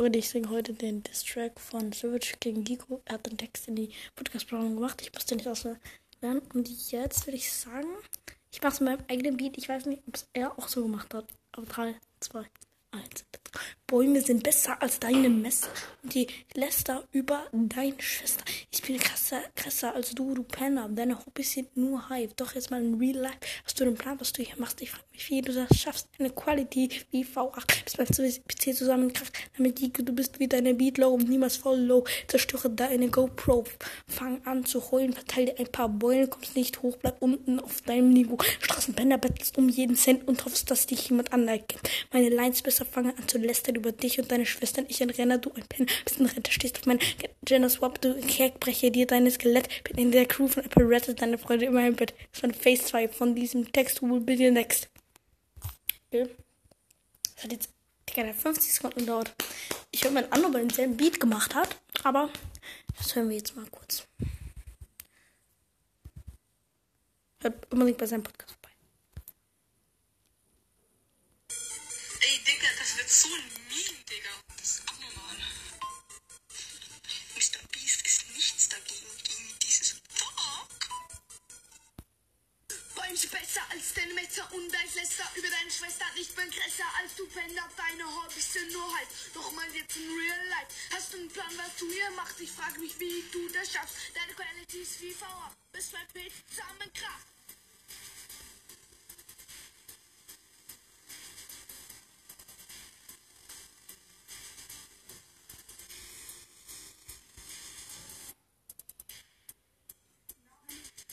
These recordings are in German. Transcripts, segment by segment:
Leute, ich singe heute den Distrack von Savage gegen Giko. Er hat den Text in die Podcast-Planung gemacht. Ich musste nicht auslernen. Und jetzt würde ich sagen, ich mache es mit meinem eigenen Beat. Ich weiß nicht, ob es er auch so gemacht hat. Aber 3, 2, 1. Bäume sind besser als deine Messer und die läster über deine Schwester. Ich bin krasser, krasser als du, du Penner. Deine Hobbys sind nur Hype. Doch jetzt mal in Real Life. Hast du den Plan, was du hier machst? Ich frage mich, wie du das schaffst. Eine Quality wie V8 bis beim PC zusammenkraft. Damit die, du bist wie deine Beat low und niemals voll low. Zerstöre deine GoPro. Fang an zu heulen, verteile ein paar Beulen, kommst nicht hoch, bleib unten auf deinem Niveau. Straßenpenner bettelst um jeden Cent und hoffst, dass dich jemand anerkennt. Meine Lines besser fangen an zu lästern über dich und deine Schwestern. Ich ein Renner, du ein Pen, bist ein Retter, stehst auf meinem Gender Swap, du Kerk, breche dir deine Skelett. Bin in der Crew von Apparatus, deine Freunde immer im Bett. Das war ein Face 2 von diesem Text, who will be the next. Okay. Das hat jetzt Digga, 50 Sekunden gedauert. Ich höre mein anderer, weil denselben Beat gemacht hat, aber das hören wir jetzt mal kurz. Hört unbedingt bei seinem Podcast das wird so ein Meme, Digga. Das ist abnormal. Mr. Beast ist nichts dagegen, gegen dieses Fuck. Bäume sind besser als deine Messer und dein Läster über deine Schwester. Ich bin krasser als du, Pender. Deine Hobbys sind nur halt. Doch mal jetzt in real life. Hast du einen Plan, was du hier machst? Ich frage mich, wie du das schaffst. Deine Quality ist wie V8. Bis bei Bild zusammenkraft.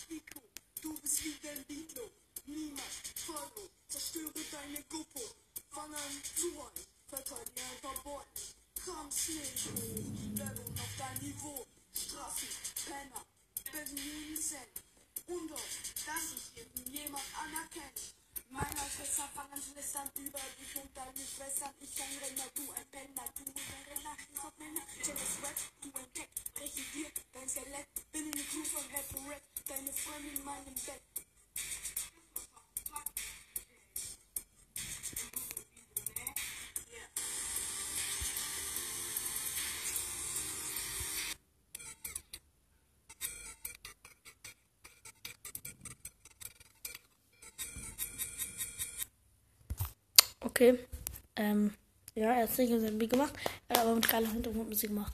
Nico, du bist wie der Lilo. Niemals follow, zerstöre deine GoPro. Fang an zu wollen, verteile dir ein paar Bäume. Kommst nicht hoch, Werbung auf dein Niveau. Straßen, Penner, bilden jeden Cent. Und doch, dass sich irgendjemand anerkennt. Meine Schwester fangen zu lästern über dich und deine Schwestern. Ich ein Renner, du ein Penner, du ein Renner, ich hab Männer. Jealous Rap, du ein Tech, breche dir dein Skelett. Bin in der Crew von Rap Rap, deine Freundin in meinem Bett. Okay. Ähm, ja, er hat sicher sein Beat gemacht. Er hat aber mit geiler Hintergrundmusik gemacht.